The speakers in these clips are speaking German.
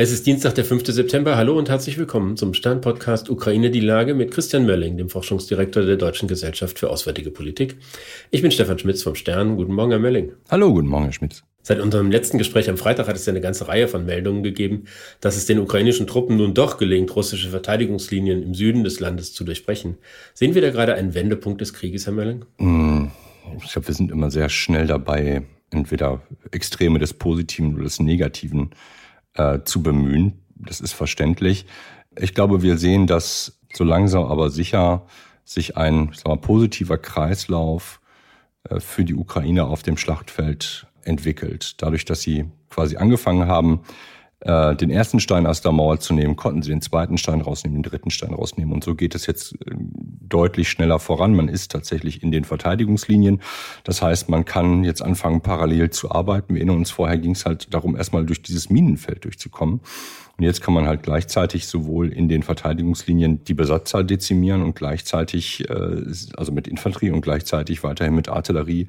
Es ist Dienstag, der 5. September. Hallo und herzlich willkommen zum Stern-Podcast Ukraine die Lage mit Christian Mölling, dem Forschungsdirektor der Deutschen Gesellschaft für Auswärtige Politik. Ich bin Stefan Schmitz vom Stern. Guten Morgen, Herr Mölling. Hallo, guten Morgen, Herr Schmitz. Seit unserem letzten Gespräch am Freitag hat es ja eine ganze Reihe von Meldungen gegeben, dass es den ukrainischen Truppen nun doch gelingt, russische Verteidigungslinien im Süden des Landes zu durchbrechen. Sehen wir da gerade einen Wendepunkt des Krieges, Herr Mölling? Hm, ich glaube, wir sind immer sehr schnell dabei, entweder Extreme des Positiven oder des Negativen äh, zu bemühen. Das ist verständlich. Ich glaube, wir sehen, dass so langsam aber sicher sich ein wir, positiver Kreislauf äh, für die Ukraine auf dem Schlachtfeld entwickelt. Dadurch, dass sie quasi angefangen haben, äh, den ersten Stein aus der Mauer zu nehmen, konnten sie den zweiten Stein rausnehmen, den dritten Stein rausnehmen. Und so geht es jetzt äh, deutlich schneller voran. Man ist tatsächlich in den Verteidigungslinien. Das heißt, man kann jetzt anfangen, parallel zu arbeiten. Wir erinnern uns, vorher ging es halt darum, erstmal durch dieses Minenfeld durchzukommen. Und jetzt kann man halt gleichzeitig sowohl in den Verteidigungslinien die Besatzzahl dezimieren und gleichzeitig, äh, also mit Infanterie und gleichzeitig weiterhin mit Artillerie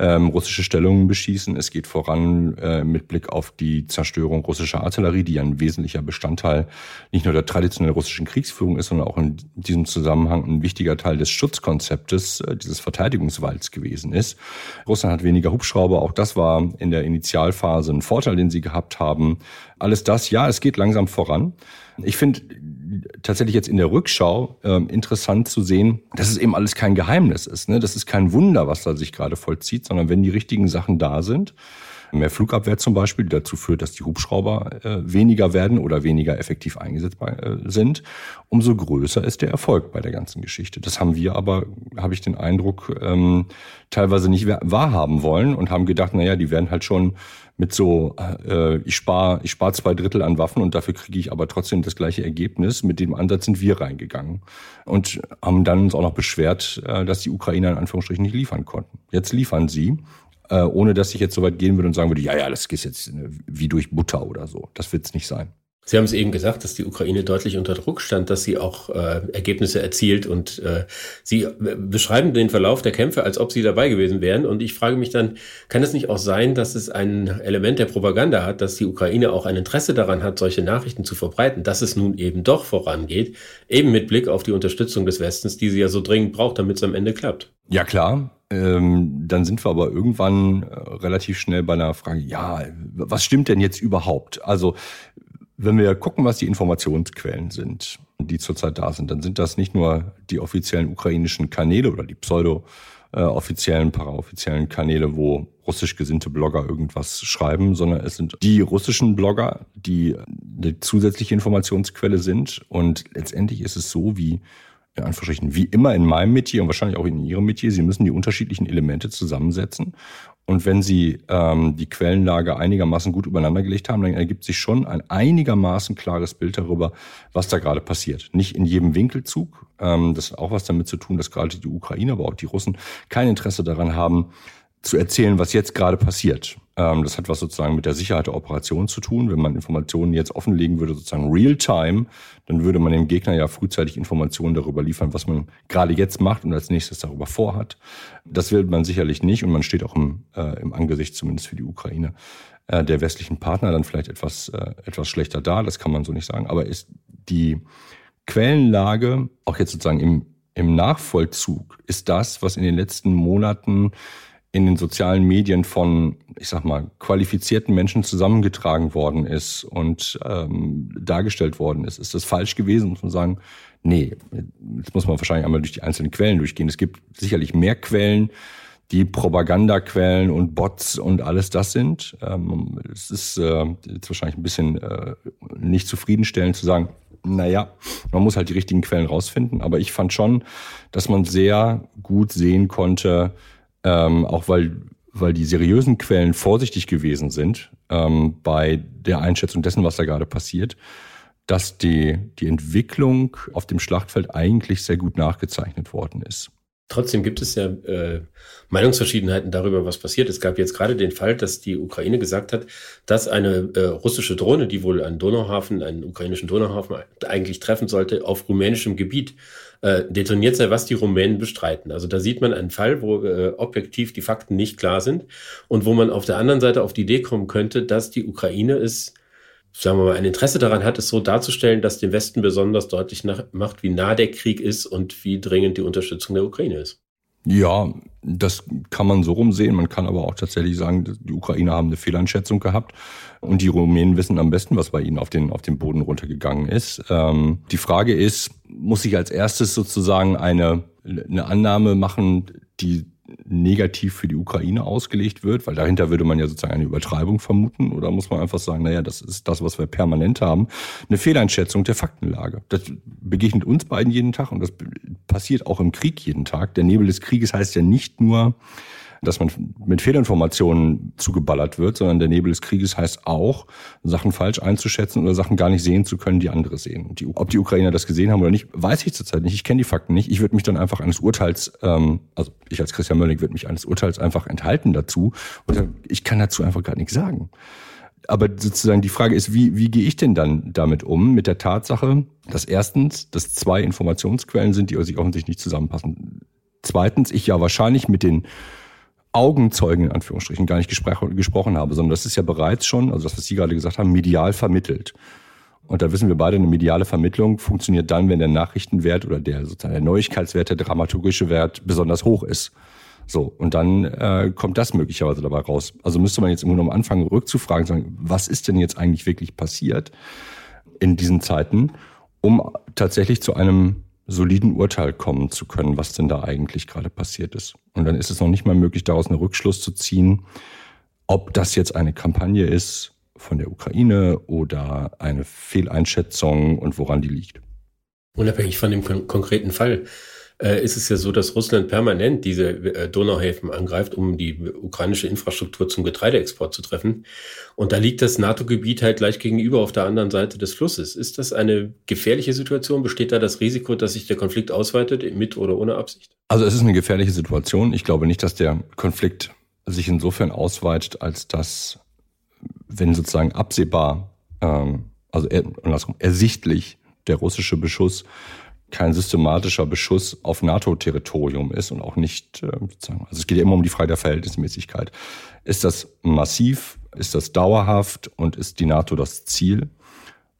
ähm, russische Stellungen beschießen. Es geht voran äh, mit Blick auf die Zerstörung russischer Artillerie, die ein wesentlicher Bestandteil nicht nur der traditionellen russischen Kriegsführung ist, sondern auch in diesem Zusammenhang ein wichtiger Teil des Schutzkonzeptes äh, dieses Verteidigungswalds gewesen ist. Russland hat weniger Hubschrauber. Auch das war in der Initialphase ein Vorteil, den sie gehabt haben. Alles das, ja, es geht langsam voran. Ich finde tatsächlich jetzt in der Rückschau äh, interessant zu sehen, dass es eben alles kein Geheimnis ist. Ne? Das ist kein Wunder, was da sich gerade vollzieht, sondern wenn die richtigen Sachen da sind, mehr Flugabwehr zum Beispiel, die dazu führt, dass die Hubschrauber äh, weniger werden oder weniger effektiv eingesetzt äh, sind, umso größer ist der Erfolg bei der ganzen Geschichte. Das haben wir aber, habe ich den Eindruck, ähm, teilweise nicht wahrhaben wollen und haben gedacht, naja, die werden halt schon mit so, äh, ich spare ich spar zwei Drittel an Waffen und dafür kriege ich aber trotzdem das gleiche Ergebnis. Mit dem Ansatz sind wir reingegangen und haben dann uns auch noch beschwert, äh, dass die Ukrainer in Anführungsstrichen nicht liefern konnten. Jetzt liefern sie äh, ohne dass ich jetzt so weit gehen würde und sagen würde, ja, ja, das geht jetzt äh, wie durch Butter oder so. Das wird es nicht sein. Sie haben es eben gesagt, dass die Ukraine deutlich unter Druck stand, dass sie auch äh, Ergebnisse erzielt und äh, Sie beschreiben den Verlauf der Kämpfe, als ob Sie dabei gewesen wären. Und ich frage mich dann, kann es nicht auch sein, dass es ein Element der Propaganda hat, dass die Ukraine auch ein Interesse daran hat, solche Nachrichten zu verbreiten, dass es nun eben doch vorangeht, eben mit Blick auf die Unterstützung des Westens, die sie ja so dringend braucht, damit es am Ende klappt? Ja klar, ähm, dann sind wir aber irgendwann äh, relativ schnell bei einer Frage, ja, was stimmt denn jetzt überhaupt? Also wenn wir gucken, was die Informationsquellen sind, die zurzeit da sind, dann sind das nicht nur die offiziellen ukrainischen Kanäle oder die pseudo äh, offiziellen, paraoffiziellen Kanäle, wo russisch gesinnte Blogger irgendwas schreiben, sondern es sind die russischen Blogger, die eine zusätzliche Informationsquelle sind. Und letztendlich ist es so, wie in Anführungsstrichen, wie immer in meinem Metier und wahrscheinlich auch in Ihrem Metier, Sie müssen die unterschiedlichen Elemente zusammensetzen. Und wenn Sie ähm, die Quellenlage einigermaßen gut übereinander gelegt haben, dann ergibt sich schon ein einigermaßen klares Bild darüber, was da gerade passiert. Nicht in jedem Winkelzug. Ähm, das hat auch was damit zu tun, dass gerade die Ukraine, aber auch die Russen kein Interesse daran haben, zu erzählen, was jetzt gerade passiert. Ähm, das hat was sozusagen mit der Sicherheit der Operation zu tun. Wenn man Informationen jetzt offenlegen würde, sozusagen real-time, dann würde man dem Gegner ja frühzeitig Informationen darüber liefern, was man gerade jetzt macht und als nächstes darüber vorhat. Das will man sicherlich nicht und man steht auch im, äh, im Angesicht zumindest für die Ukraine äh, der westlichen Partner dann vielleicht etwas, äh, etwas schlechter da. Das kann man so nicht sagen. Aber ist die Quellenlage, auch jetzt sozusagen im, im Nachvollzug, ist das, was in den letzten Monaten in den sozialen Medien von, ich sag mal, qualifizierten Menschen zusammengetragen worden ist und ähm, dargestellt worden ist. Ist das falsch gewesen? Muss man sagen, nee, jetzt muss man wahrscheinlich einmal durch die einzelnen Quellen durchgehen. Es gibt sicherlich mehr Quellen, die Propagandaquellen und Bots und alles das sind. Ähm, es ist äh, jetzt wahrscheinlich ein bisschen äh, nicht zufriedenstellend zu sagen, naja, man muss halt die richtigen Quellen rausfinden. Aber ich fand schon, dass man sehr gut sehen konnte, ähm, auch weil, weil die seriösen Quellen vorsichtig gewesen sind ähm, bei der Einschätzung dessen, was da gerade passiert, dass die, die Entwicklung auf dem Schlachtfeld eigentlich sehr gut nachgezeichnet worden ist. Trotzdem gibt es ja äh, Meinungsverschiedenheiten darüber, was passiert. Es gab jetzt gerade den Fall, dass die Ukraine gesagt hat, dass eine äh, russische Drohne, die wohl einen Donauhafen, einen ukrainischen Donauhafen eigentlich treffen sollte, auf rumänischem Gebiet äh, detoniert sei, was die Rumänen bestreiten. Also da sieht man einen Fall, wo äh, objektiv die Fakten nicht klar sind und wo man auf der anderen Seite auf die Idee kommen könnte, dass die Ukraine es sagen wir mal, ein Interesse daran hat, es so darzustellen, dass dem Westen besonders deutlich macht, wie nah der Krieg ist und wie dringend die Unterstützung der Ukraine ist. Ja, das kann man so rumsehen. Man kann aber auch tatsächlich sagen, die Ukrainer haben eine Fehleinschätzung gehabt und die Rumänen wissen am besten, was bei ihnen auf den, auf den Boden runtergegangen ist. Ähm, die Frage ist, muss ich als erstes sozusagen eine, eine Annahme machen, die negativ für die Ukraine ausgelegt wird, weil dahinter würde man ja sozusagen eine Übertreibung vermuten, oder muss man einfach sagen, naja, das ist das, was wir permanent haben, eine Fehleinschätzung der Faktenlage. Das begegnet uns beiden jeden Tag und das passiert auch im Krieg jeden Tag. Der Nebel des Krieges heißt ja nicht nur, dass man mit Fehlinformationen zugeballert wird, sondern der Nebel des Krieges heißt auch, Sachen falsch einzuschätzen oder Sachen gar nicht sehen zu können, die andere sehen. Die, ob die Ukrainer das gesehen haben oder nicht, weiß ich zurzeit nicht. Ich kenne die Fakten nicht. Ich würde mich dann einfach eines Urteils, ähm, also ich als Christian Mölling würde mich eines Urteils einfach enthalten dazu. Und ich kann dazu einfach gar nichts sagen. Aber sozusagen die Frage ist, wie, wie gehe ich denn dann damit um mit der Tatsache, dass erstens, dass zwei Informationsquellen sind, die sich offensichtlich nicht zusammenpassen. Zweitens, ich ja wahrscheinlich mit den Augenzeugen in Anführungsstrichen gar nicht gesprochen habe, sondern das ist ja bereits schon, also das, was Sie gerade gesagt haben, medial vermittelt. Und da wissen wir beide, eine mediale Vermittlung funktioniert dann, wenn der Nachrichtenwert oder der sozusagen der Neuigkeitswert, der dramaturgische Wert besonders hoch ist. So, und dann äh, kommt das möglicherweise dabei raus. Also müsste man jetzt im Grunde genommen anfangen, rückzufragen, sagen, was ist denn jetzt eigentlich wirklich passiert in diesen Zeiten, um tatsächlich zu einem soliden Urteil kommen zu können, was denn da eigentlich gerade passiert ist. Und dann ist es noch nicht mal möglich, daraus einen Rückschluss zu ziehen, ob das jetzt eine Kampagne ist von der Ukraine oder eine Fehleinschätzung und woran die liegt. Unabhängig von dem kon konkreten Fall äh, ist es ja so, dass Russland permanent diese äh, Donauhäfen angreift, um die ukrainische Infrastruktur zum Getreideexport zu treffen. Und da liegt das NATO-Gebiet halt gleich gegenüber auf der anderen Seite des Flusses. Ist das eine gefährliche Situation? Besteht da das Risiko, dass sich der Konflikt ausweitet, mit oder ohne Absicht? Also es ist eine gefährliche Situation. Ich glaube nicht, dass der Konflikt sich insofern ausweitet, als dass, wenn sozusagen absehbar, ähm, also er, ersichtlich der russische Beschuss kein systematischer Beschuss auf NATO-Territorium ist und auch nicht, äh, sozusagen, also es geht ja immer um die Frage der Verhältnismäßigkeit. Ist das massiv? Ist das dauerhaft? Und ist die NATO das Ziel?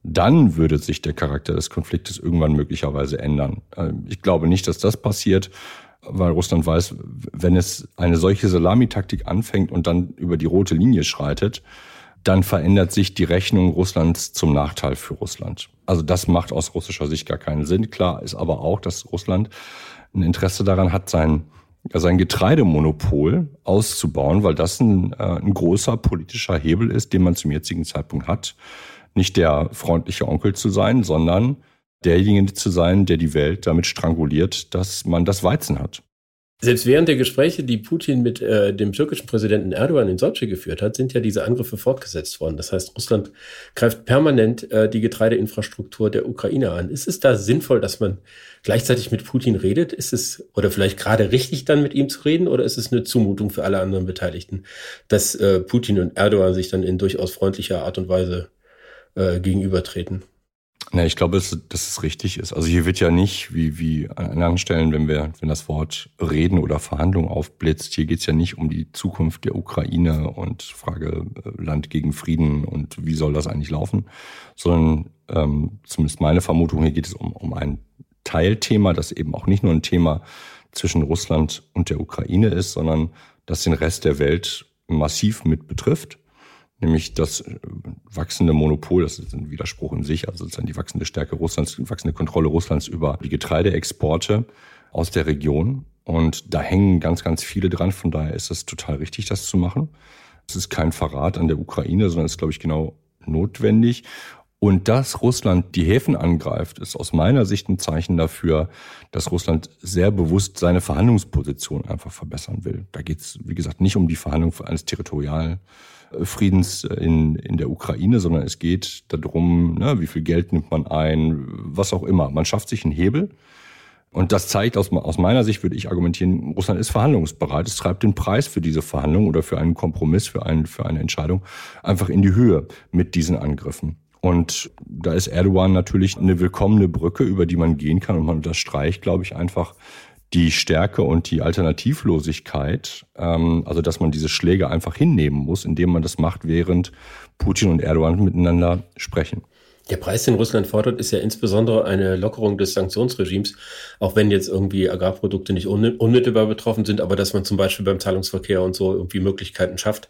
Dann würde sich der Charakter des Konfliktes irgendwann möglicherweise ändern. Äh, ich glaube nicht, dass das passiert, weil Russland weiß, wenn es eine solche Salamitaktik anfängt und dann über die rote Linie schreitet, dann verändert sich die Rechnung Russlands zum Nachteil für Russland. Also das macht aus russischer Sicht gar keinen Sinn. Klar ist aber auch, dass Russland ein Interesse daran hat, sein, sein Getreidemonopol auszubauen, weil das ein, äh, ein großer politischer Hebel ist, den man zum jetzigen Zeitpunkt hat. Nicht der freundliche Onkel zu sein, sondern derjenige zu sein, der die Welt damit stranguliert, dass man das Weizen hat. Selbst während der Gespräche, die Putin mit äh, dem türkischen Präsidenten Erdogan in Sochi geführt hat, sind ja diese Angriffe fortgesetzt worden. Das heißt, Russland greift permanent äh, die Getreideinfrastruktur der Ukraine an. Ist es da sinnvoll, dass man gleichzeitig mit Putin redet? Ist es oder vielleicht gerade richtig dann mit ihm zu reden oder ist es eine Zumutung für alle anderen Beteiligten, dass äh, Putin und Erdogan sich dann in durchaus freundlicher Art und Weise äh, gegenübertreten? Na, ich glaube, dass, dass es richtig ist. Also hier wird ja nicht, wie, wie an anderen Stellen, wenn wir, wenn das Wort Reden oder Verhandlung aufblitzt, hier geht's ja nicht um die Zukunft der Ukraine und Frage äh, Land gegen Frieden und wie soll das eigentlich laufen, sondern ähm, zumindest meine Vermutung, hier geht es um, um ein Teilthema, das eben auch nicht nur ein Thema zwischen Russland und der Ukraine ist, sondern das den Rest der Welt massiv mit betrifft nämlich das äh, wachsende Monopol, das ist ein Widerspruch in sich, also sozusagen die wachsende Stärke Russlands, die wachsende Kontrolle Russlands über die Getreideexporte aus der Region. Und da hängen ganz, ganz viele dran. Von daher ist es total richtig, das zu machen. Es ist kein Verrat an der Ukraine, sondern es ist, glaube ich, genau notwendig. Und dass Russland die Häfen angreift, ist aus meiner Sicht ein Zeichen dafür, dass Russland sehr bewusst seine Verhandlungsposition einfach verbessern will. Da geht es, wie gesagt, nicht um die Verhandlung eines territorialen Friedens in, in der Ukraine, sondern es geht darum, ne, wie viel Geld nimmt man ein, was auch immer. Man schafft sich einen Hebel. Und das zeigt aus, aus meiner Sicht, würde ich argumentieren, Russland ist verhandlungsbereit. Es treibt den Preis für diese Verhandlung oder für einen Kompromiss, für, einen, für eine Entscheidung einfach in die Höhe mit diesen Angriffen. Und da ist Erdogan natürlich eine willkommene Brücke, über die man gehen kann und man unterstreicht, glaube ich, einfach die Stärke und die Alternativlosigkeit, ähm, also dass man diese Schläge einfach hinnehmen muss, indem man das macht, während Putin und Erdogan miteinander sprechen. Der Preis, den Russland fordert, ist ja insbesondere eine Lockerung des Sanktionsregimes, auch wenn jetzt irgendwie Agrarprodukte nicht unmittelbar betroffen sind, aber dass man zum Beispiel beim Zahlungsverkehr und so irgendwie Möglichkeiten schafft,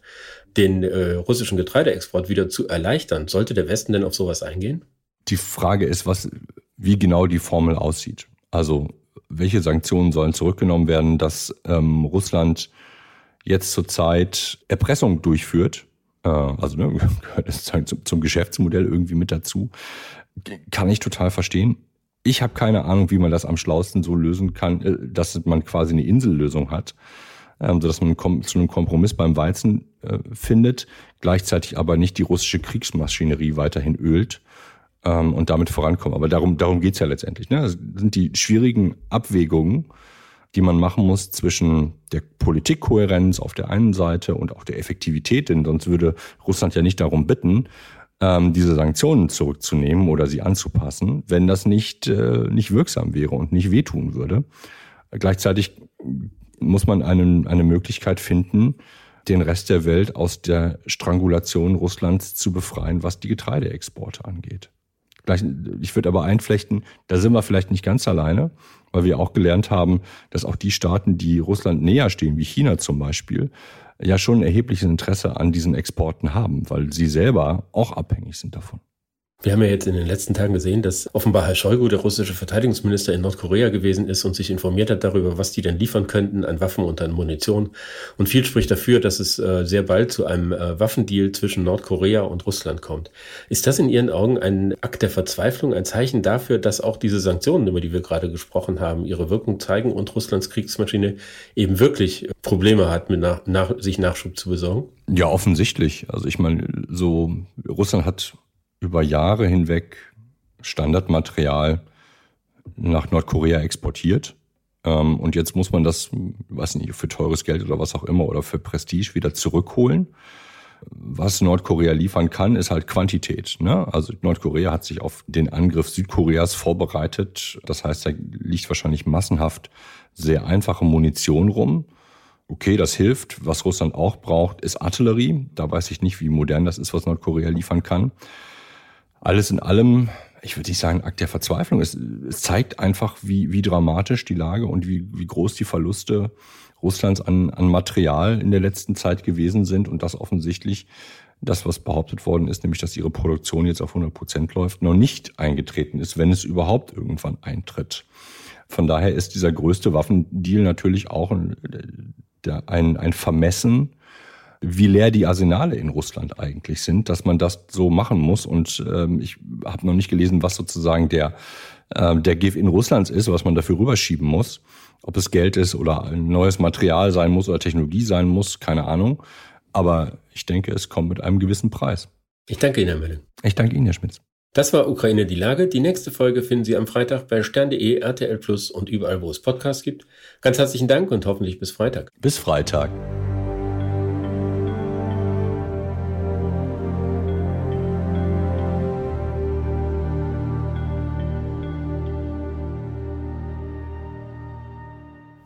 den äh, russischen Getreideexport wieder zu erleichtern. Sollte der Westen denn auf sowas eingehen? Die Frage ist, was, wie genau die Formel aussieht. Also welche Sanktionen sollen zurückgenommen werden, dass ähm, Russland jetzt zurzeit Erpressung durchführt also ne, gehört sozusagen zum, zum Geschäftsmodell irgendwie mit dazu. Kann ich total verstehen. Ich habe keine Ahnung, wie man das am schlausten so lösen kann, äh, dass man quasi eine Insellösung hat, ähm, sodass man zu einem Kompromiss beim Weizen äh, findet, gleichzeitig aber nicht die russische Kriegsmaschinerie weiterhin ölt ähm, und damit vorankommt. Aber darum, darum geht's ja letztendlich. Ne? Das sind die schwierigen Abwägungen, die man machen muss zwischen der Politikkohärenz auf der einen Seite und auch der Effektivität, denn sonst würde Russland ja nicht darum bitten, ähm, diese Sanktionen zurückzunehmen oder sie anzupassen, wenn das nicht, äh, nicht wirksam wäre und nicht wehtun würde. Gleichzeitig muss man einen, eine Möglichkeit finden, den Rest der Welt aus der Strangulation Russlands zu befreien, was die Getreideexporte angeht. Ich würde aber einflechten, da sind wir vielleicht nicht ganz alleine, weil wir auch gelernt haben, dass auch die Staaten, die Russland näher stehen, wie China zum Beispiel, ja schon ein erhebliches Interesse an diesen Exporten haben, weil sie selber auch abhängig sind davon. Wir haben ja jetzt in den letzten Tagen gesehen, dass offenbar Herr Shoigu, der russische Verteidigungsminister in Nordkorea gewesen ist und sich informiert hat darüber, was die denn liefern könnten an Waffen und an Munition. Und viel spricht dafür, dass es äh, sehr bald zu einem äh, Waffendeal zwischen Nordkorea und Russland kommt. Ist das in Ihren Augen ein Akt der Verzweiflung, ein Zeichen dafür, dass auch diese Sanktionen, über die wir gerade gesprochen haben, ihre Wirkung zeigen und Russlands Kriegsmaschine eben wirklich Probleme hat, mit nach, nach, sich Nachschub zu besorgen? Ja, offensichtlich. Also ich meine, so Russland hat über Jahre hinweg Standardmaterial nach Nordkorea exportiert. Ähm, und jetzt muss man das, weiß nicht, für teures Geld oder was auch immer oder für Prestige wieder zurückholen. Was Nordkorea liefern kann, ist halt Quantität. Ne? Also Nordkorea hat sich auf den Angriff Südkoreas vorbereitet. Das heißt, da liegt wahrscheinlich massenhaft sehr einfache Munition rum. Okay, das hilft. Was Russland auch braucht, ist Artillerie. Da weiß ich nicht, wie modern das ist, was Nordkorea liefern kann alles in allem, ich würde nicht sagen Akt der Verzweiflung. Es, es zeigt einfach, wie, wie dramatisch die Lage und wie, wie groß die Verluste Russlands an, an Material in der letzten Zeit gewesen sind und das offensichtlich das, was behauptet worden ist, nämlich dass ihre Produktion jetzt auf 100 Prozent läuft, noch nicht eingetreten ist, wenn es überhaupt irgendwann eintritt. Von daher ist dieser größte Waffendeal natürlich auch ein, ein, ein Vermessen wie leer die Arsenale in Russland eigentlich sind, dass man das so machen muss. Und ähm, ich habe noch nicht gelesen, was sozusagen der, äh, der Give in Russlands ist, was man dafür rüberschieben muss. Ob es Geld ist oder ein neues Material sein muss oder Technologie sein muss, keine Ahnung. Aber ich denke, es kommt mit einem gewissen Preis. Ich danke Ihnen, Herr Melle. Ich danke Ihnen, Herr Schmitz. Das war Ukraine die Lage. Die nächste Folge finden Sie am Freitag bei stern.de, RTL Plus und überall, wo es Podcasts gibt. Ganz herzlichen Dank und hoffentlich bis Freitag. Bis Freitag.